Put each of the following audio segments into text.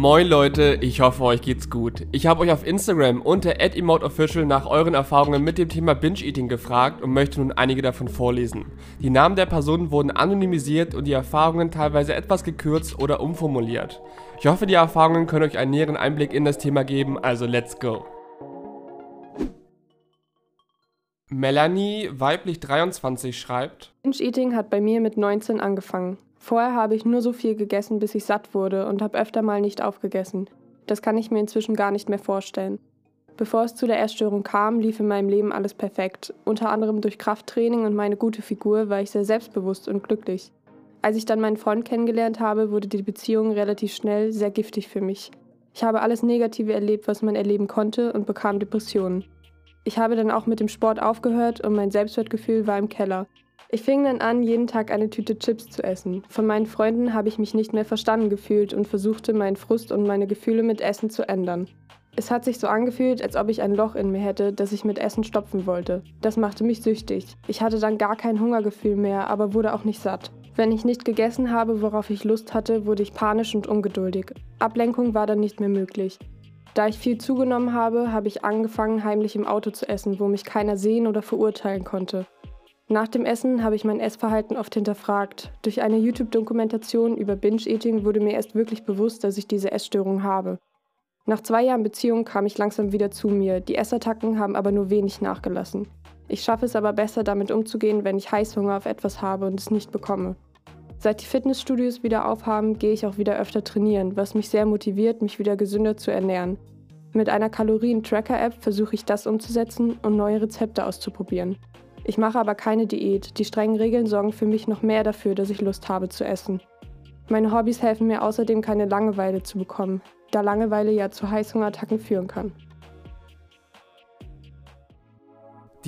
Moin Leute, ich hoffe euch geht's gut. Ich habe euch auf Instagram unter @emoteofficial nach euren Erfahrungen mit dem Thema Binge-Eating gefragt und möchte nun einige davon vorlesen. Die Namen der Personen wurden anonymisiert und die Erfahrungen teilweise etwas gekürzt oder umformuliert. Ich hoffe, die Erfahrungen können euch einen näheren Einblick in das Thema geben, also let's go. Melanie, weiblich 23, schreibt: Binge-Eating hat bei mir mit 19 angefangen. Vorher habe ich nur so viel gegessen, bis ich satt wurde und habe öfter mal nicht aufgegessen. Das kann ich mir inzwischen gar nicht mehr vorstellen. Bevor es zu der Essstörung kam, lief in meinem Leben alles perfekt. Unter anderem durch Krafttraining und meine gute Figur war ich sehr selbstbewusst und glücklich. Als ich dann meinen Freund kennengelernt habe, wurde die Beziehung relativ schnell sehr giftig für mich. Ich habe alles Negative erlebt, was man erleben konnte und bekam Depressionen. Ich habe dann auch mit dem Sport aufgehört und mein Selbstwertgefühl war im Keller. Ich fing dann an, jeden Tag eine Tüte Chips zu essen. Von meinen Freunden habe ich mich nicht mehr verstanden gefühlt und versuchte, meinen Frust und meine Gefühle mit Essen zu ändern. Es hat sich so angefühlt, als ob ich ein Loch in mir hätte, das ich mit Essen stopfen wollte. Das machte mich süchtig. Ich hatte dann gar kein Hungergefühl mehr, aber wurde auch nicht satt. Wenn ich nicht gegessen habe, worauf ich Lust hatte, wurde ich panisch und ungeduldig. Ablenkung war dann nicht mehr möglich. Da ich viel zugenommen habe, habe ich angefangen, heimlich im Auto zu essen, wo mich keiner sehen oder verurteilen konnte. Nach dem Essen habe ich mein Essverhalten oft hinterfragt. Durch eine YouTube-Dokumentation über Binge-Eating wurde mir erst wirklich bewusst, dass ich diese Essstörung habe. Nach zwei Jahren Beziehung kam ich langsam wieder zu mir. Die Essattacken haben aber nur wenig nachgelassen. Ich schaffe es aber besser, damit umzugehen, wenn ich Heißhunger auf etwas habe und es nicht bekomme. Seit die Fitnessstudios wieder aufhaben, gehe ich auch wieder öfter trainieren, was mich sehr motiviert, mich wieder gesünder zu ernähren. Mit einer Kalorien-Tracker-App versuche ich das umzusetzen und neue Rezepte auszuprobieren. Ich mache aber keine Diät. Die strengen Regeln sorgen für mich noch mehr dafür, dass ich Lust habe zu essen. Meine Hobbys helfen mir außerdem, keine Langeweile zu bekommen, da Langeweile ja zu Heißhungerattacken führen kann.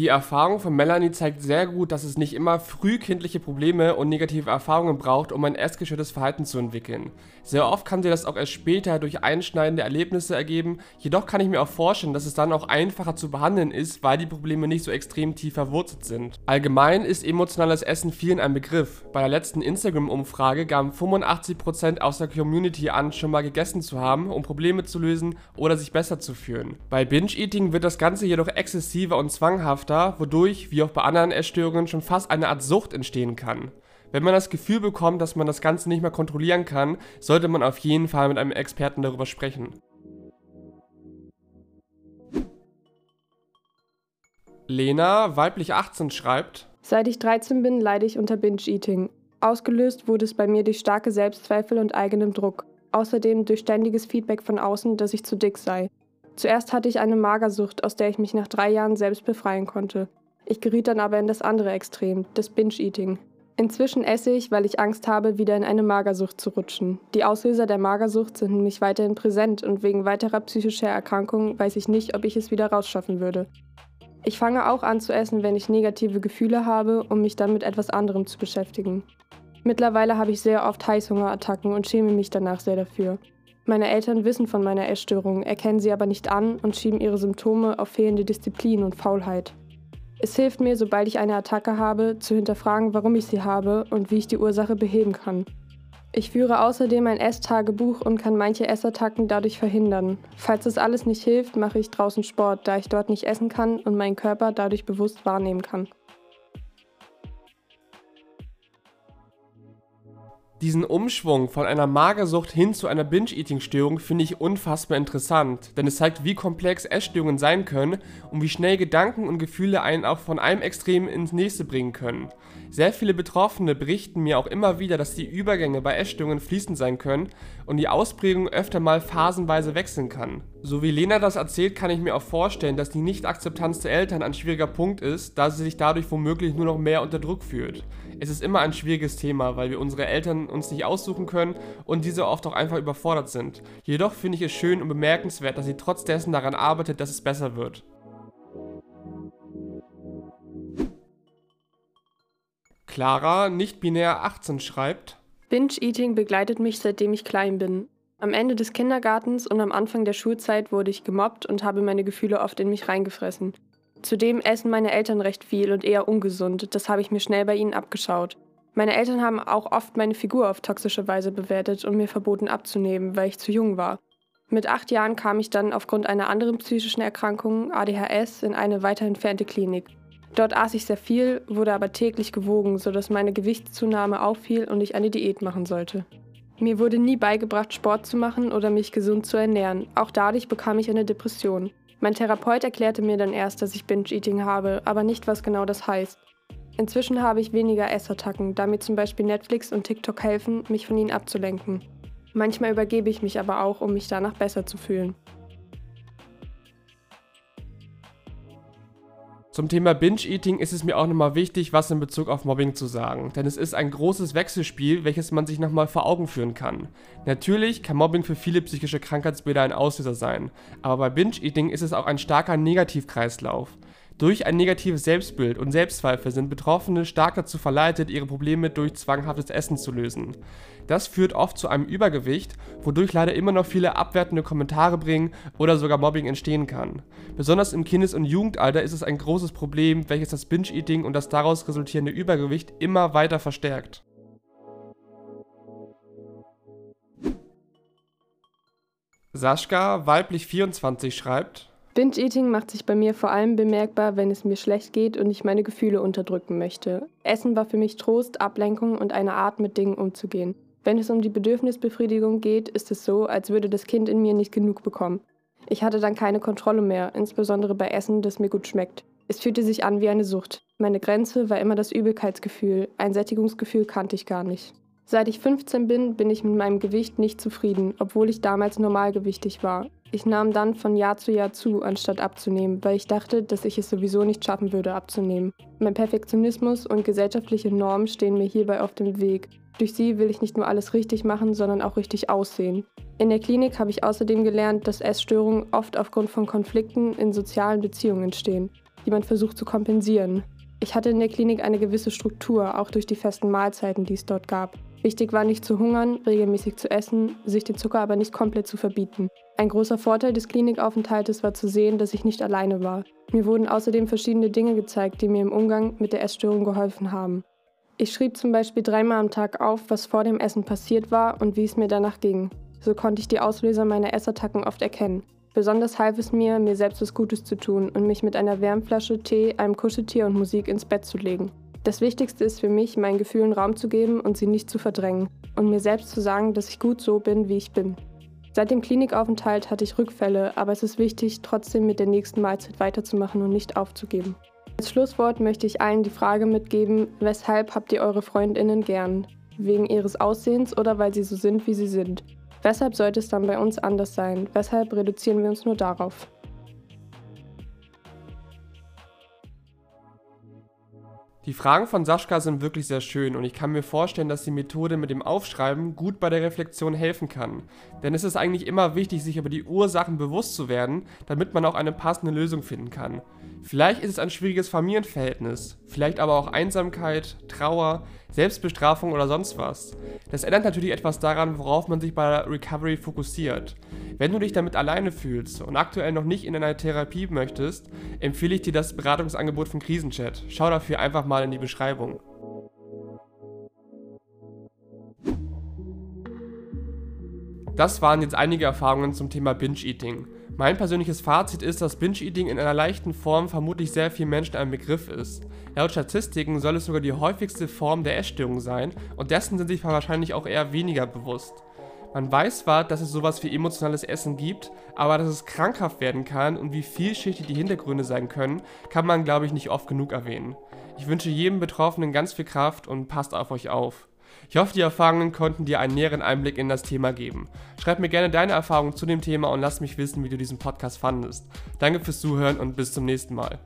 Die Erfahrung von Melanie zeigt sehr gut, dass es nicht immer frühkindliche Probleme und negative Erfahrungen braucht, um ein essgestörtes Verhalten zu entwickeln. Sehr oft kann sich das auch erst später durch einschneidende Erlebnisse ergeben, jedoch kann ich mir auch vorstellen, dass es dann auch einfacher zu behandeln ist, weil die Probleme nicht so extrem tief verwurzelt sind. Allgemein ist emotionales Essen vielen ein Begriff. Bei der letzten Instagram-Umfrage gaben 85% aus der Community an, schon mal gegessen zu haben, um Probleme zu lösen oder sich besser zu fühlen. Bei Binge-Eating wird das Ganze jedoch exzessiver und zwanghaft dauerhafter, wodurch, wie auch bei anderen Essstörungen, schon fast eine Art Sucht entstehen kann. Wenn man das Gefühl bekommt, dass man das Ganze nicht mehr kontrollieren kann, sollte man auf jeden Fall mit einem Experten darüber sprechen. Lena, weiblich 18, schreibt: Seit ich 13 bin, leide ich unter Binge-Eating. Ausgelöst wurde es bei mir durch starke Selbstzweifel und eigenem Druck. Außerdem durch ständiges Feedback von außen, dass ich zu dick sei. Zuerst hatte ich eine Magersucht, aus der ich mich nach drei Jahren selbst befreien konnte. Ich geriet dann aber in das andere Extrem, das Binge-Eating. Inzwischen esse ich, weil ich Angst habe, wieder in eine Magersucht zu rutschen. Die Auslöser der Magersucht sind nämlich weiterhin präsent und wegen weiterer psychischer Erkrankungen weiß ich nicht, ob ich es wieder rausschaffen würde. Ich fange auch an zu essen, wenn ich negative Gefühle habe, um mich dann mit etwas anderem zu beschäftigen. Mittlerweile habe ich sehr oft Heißhungerattacken und schäme mich danach sehr dafür. Meine Eltern wissen von meiner Essstörung, erkennen sie aber nicht an und schieben ihre Symptome auf fehlende Disziplin und Faulheit. Es hilft mir, sobald ich eine Attacke habe, zu hinterfragen, warum ich sie habe und wie ich die Ursache beheben kann. Ich führe außerdem ein Esstagebuch und kann manche Essattacken dadurch verhindern. Falls das alles nicht hilft, mache ich draußen Sport, da ich dort nicht essen kann und meinen Körper dadurch bewusst wahrnehmen kann. Diesen Umschwung von einer Magersucht hin zu einer Binge-Eating-Störung finde ich unfassbar interessant, denn es zeigt, wie komplex Essstörungen sein können und wie schnell Gedanken und Gefühle einen auch von einem Extrem ins nächste bringen können. Sehr viele Betroffene berichten mir auch immer wieder, dass die Übergänge bei Essstörungen fließend sein können und die Ausprägung öfter mal phasenweise wechseln kann. So wie Lena das erzählt, kann ich mir auch vorstellen, dass die Nicht-Akzeptanz der Eltern ein schwieriger Punkt ist, da sie sich dadurch womöglich nur noch mehr unter Druck fühlt. Es ist immer ein schwieriges Thema, weil wir unsere Eltern uns nicht aussuchen können und diese oft auch einfach überfordert sind. Jedoch finde ich es schön und bemerkenswert, dass sie trotz dessen daran arbeitet, dass es besser wird. Clara, nicht binär 18, schreibt: Binge-Eating begleitet mich seitdem ich klein bin. Am Ende des Kindergartens und am Anfang der Schulzeit wurde ich gemobbt und habe meine Gefühle oft in mich reingefressen. Zudem essen meine Eltern recht viel und eher ungesund, das habe ich mir schnell bei ihnen abgeschaut. Meine Eltern haben auch oft meine Figur auf toxische Weise bewertet und mir verboten abzunehmen, weil ich zu jung war. Mit acht Jahren kam ich dann aufgrund einer anderen psychischen Erkrankung, ADHS, in eine weiter entfernte Klinik. Dort aß ich sehr viel, wurde aber täglich gewogen, sodass meine Gewichtszunahme auffiel und ich eine Diät machen sollte. Mir wurde nie beigebracht, Sport zu machen oder mich gesund zu ernähren. Auch dadurch bekam ich eine Depression. Mein Therapeut erklärte mir dann erst, dass ich Binge-Eating habe, aber nicht, was genau das heißt. Inzwischen habe ich weniger Essattacken, da mir zum Beispiel Netflix und TikTok helfen, mich von ihnen abzulenken. Manchmal übergebe ich mich aber auch, um mich danach besser zu fühlen. Zum Thema Binge-Eating ist es mir auch nochmal wichtig, was in Bezug auf Mobbing zu sagen, denn es ist ein großes Wechselspiel, welches man sich nochmal vor Augen führen kann. Natürlich kann Mobbing für viele psychische Krankheitsbilder ein Auslöser sein, aber bei Binge-Eating ist es auch ein starker Negativkreislauf. Durch ein negatives Selbstbild und Selbstzweifel sind Betroffene stark dazu verleitet, ihre Probleme durch zwanghaftes Essen zu lösen. Das führt oft zu einem Übergewicht, wodurch leider immer noch viele abwertende Kommentare bringen oder sogar Mobbing entstehen kann. Besonders im Kindes- und Jugendalter ist es ein großes Problem, welches das Binge-Eating und das daraus resultierende Übergewicht immer weiter verstärkt. Sascha, weiblich 24, schreibt, Binge-Eating macht sich bei mir vor allem bemerkbar, wenn es mir schlecht geht und ich meine Gefühle unterdrücken möchte. Essen war für mich Trost, Ablenkung und eine Art, mit Dingen umzugehen. Wenn es um die Bedürfnisbefriedigung geht, ist es so, als würde das Kind in mir nicht genug bekommen. Ich hatte dann keine Kontrolle mehr, insbesondere bei Essen, das mir gut schmeckt. Es fühlte sich an wie eine Sucht. Meine Grenze war immer das Übelkeitsgefühl, ein Sättigungsgefühl kannte ich gar nicht. Seit ich 15 bin, bin ich mit meinem Gewicht nicht zufrieden, obwohl ich damals normalgewichtig war. Ich nahm dann von Jahr zu Jahr zu, anstatt abzunehmen, weil ich dachte, dass ich es sowieso nicht schaffen würde, abzunehmen. Mein Perfektionismus und gesellschaftliche Normen stehen mir hierbei auf dem Weg. Durch sie will ich nicht nur alles richtig machen, sondern auch richtig aussehen. In der Klinik habe ich außerdem gelernt, dass Essstörungen oft aufgrund von Konflikten in sozialen Beziehungen entstehen, die man versucht zu kompensieren. Ich hatte in der Klinik eine gewisse Struktur, auch durch die festen Mahlzeiten, die es dort gab. Wichtig war nicht zu hungern, regelmäßig zu essen, sich den Zucker aber nicht komplett zu verbieten. Ein großer Vorteil des Klinikaufenthaltes war zu sehen, dass ich nicht alleine war. Mir wurden außerdem verschiedene Dinge gezeigt, die mir im Umgang mit der Essstörung geholfen haben. Ich schrieb zum Beispiel dreimal am Tag auf, was vor dem Essen passiert war und wie es mir danach ging. So konnte ich die Auslöser meiner Essattacken oft erkennen. Besonders half es mir, mir selbst was Gutes zu tun und mich mit einer Wärmflasche Tee, einem Kuscheltier und Musik ins Bett zu legen. Das Wichtigste ist für mich, meinen Gefühlen Raum zu geben und sie nicht zu verdrängen und mir selbst zu sagen, dass ich gut so bin, wie ich bin. Seit dem Klinikaufenthalt hatte ich Rückfälle, aber es ist wichtig, trotzdem mit der nächsten Mahlzeit weiterzumachen und nicht aufzugeben. Als Schlusswort möchte ich allen die Frage mitgeben, weshalb habt ihr eure Freundinnen gern? Wegen ihres Aussehens oder weil sie so sind, wie sie sind? Weshalb sollte es dann bei uns anders sein? Weshalb reduzieren wir uns nur darauf? Die Fragen von Sascha sind wirklich sehr schön und ich kann mir vorstellen, dass die Methode mit dem Aufschreiben gut bei der Reflexion helfen kann. Denn es ist eigentlich immer wichtig, sich über die Ursachen bewusst zu werden, damit man auch eine passende Lösung finden kann. Vielleicht ist es ein schwieriges Familienverhältnis, vielleicht aber auch Einsamkeit, Trauer, Selbstbestrafung oder sonst was. Das ändert natürlich etwas daran, worauf man sich bei der Recovery fokussiert. Wenn du dich damit alleine fühlst und aktuell noch nicht in einer Therapie möchtest, empfehle ich dir das Beratungsangebot von Krisenchat. Schau dafür einfach mal in die Beschreibung. Das waren jetzt einige Erfahrungen zum Thema Binge-Eating. Mein persönliches Fazit ist, dass Binge-Eating in einer leichten Form vermutlich sehr vielen Menschen ein Begriff ist. Laut Statistiken soll es sogar die häufigste Form der Essstörung sein und dessen sind sich wahrscheinlich auch eher weniger bewusst. Man weiß zwar, dass es sowas wie emotionales Essen gibt, aber dass es krankhaft werden kann und wie vielschichtig die Hintergründe sein können, kann man glaube ich nicht oft genug erwähnen. Ich wünsche jedem Betroffenen ganz viel Kraft und passt auf euch auf. Ich hoffe, die Erfahrungen konnten dir einen näheren Einblick in das Thema geben. Schreib mir gerne deine Erfahrungen zu dem Thema und lass mich wissen, wie du diesen Podcast fandest. Danke fürs Zuhören und bis zum nächsten Mal.